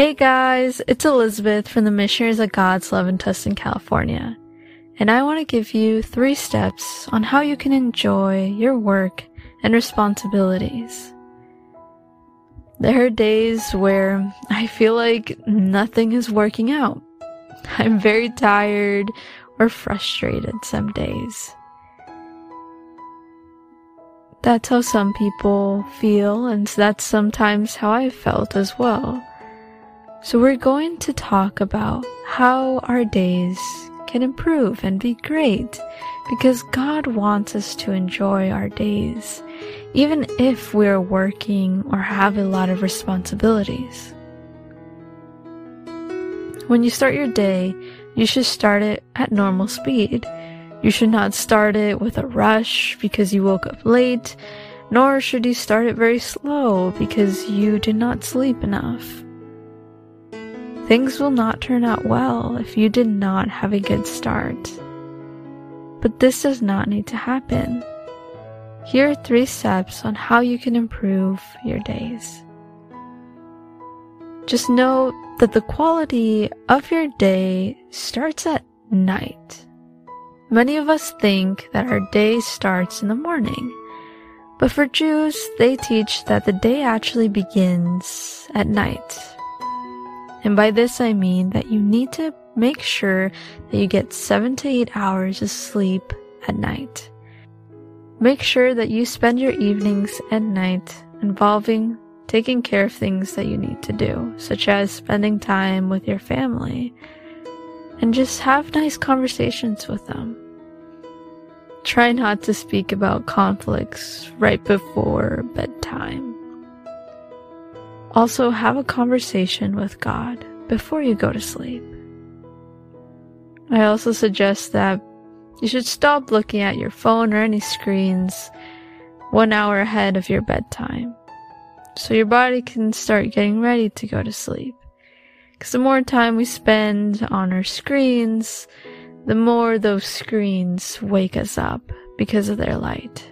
Hey guys, it's Elizabeth from the Missionaries of God's Love in Tustin, California. And I want to give you three steps on how you can enjoy your work and responsibilities. There are days where I feel like nothing is working out. I'm very tired or frustrated some days. That's how some people feel, and that's sometimes how I felt as well. So, we're going to talk about how our days can improve and be great because God wants us to enjoy our days, even if we're working or have a lot of responsibilities. When you start your day, you should start it at normal speed. You should not start it with a rush because you woke up late, nor should you start it very slow because you did not sleep enough. Things will not turn out well if you did not have a good start. But this does not need to happen. Here are three steps on how you can improve your days. Just know that the quality of your day starts at night. Many of us think that our day starts in the morning, but for Jews, they teach that the day actually begins at night. And by this I mean that you need to make sure that you get seven to eight hours of sleep at night. Make sure that you spend your evenings and night involving taking care of things that you need to do, such as spending time with your family, and just have nice conversations with them. Try not to speak about conflicts right before bedtime. Also, have a conversation with God before you go to sleep. I also suggest that you should stop looking at your phone or any screens one hour ahead of your bedtime so your body can start getting ready to go to sleep. Because the more time we spend on our screens, the more those screens wake us up because of their light.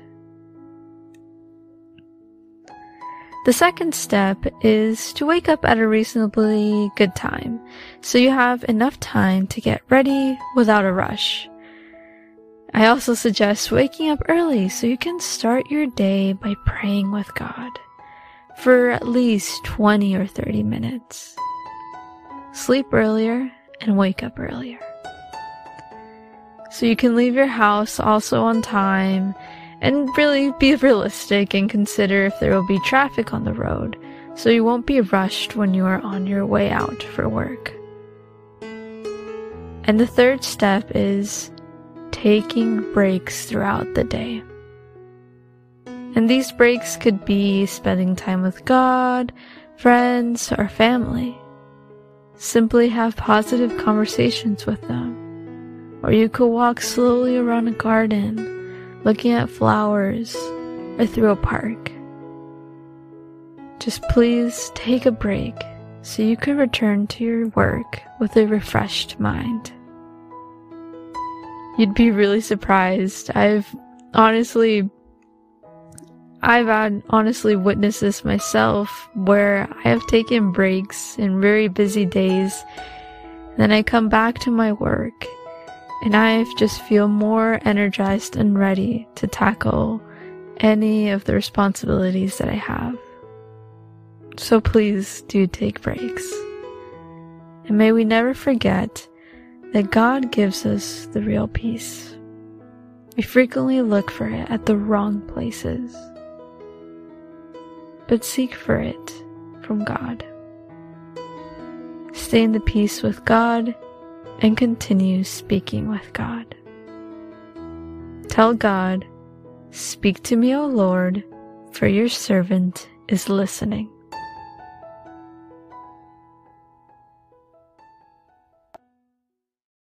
The second step is to wake up at a reasonably good time, so you have enough time to get ready without a rush. I also suggest waking up early so you can start your day by praying with God for at least 20 or 30 minutes. Sleep earlier and wake up earlier. So you can leave your house also on time and really be realistic and consider if there will be traffic on the road so you won't be rushed when you are on your way out for work. And the third step is taking breaks throughout the day. And these breaks could be spending time with God, friends, or family. Simply have positive conversations with them. Or you could walk slowly around a garden looking at flowers, or through a park. Just please take a break so you can return to your work with a refreshed mind. You'd be really surprised. I've honestly I've had honestly witnessed this myself where I have taken breaks in very busy days. Then I come back to my work and I just feel more energized and ready to tackle any of the responsibilities that I have. So please do take breaks. And may we never forget that God gives us the real peace. We frequently look for it at the wrong places, but seek for it from God. Stay in the peace with God and continue speaking with God. Tell God, Speak to me, O Lord, for your servant is listening.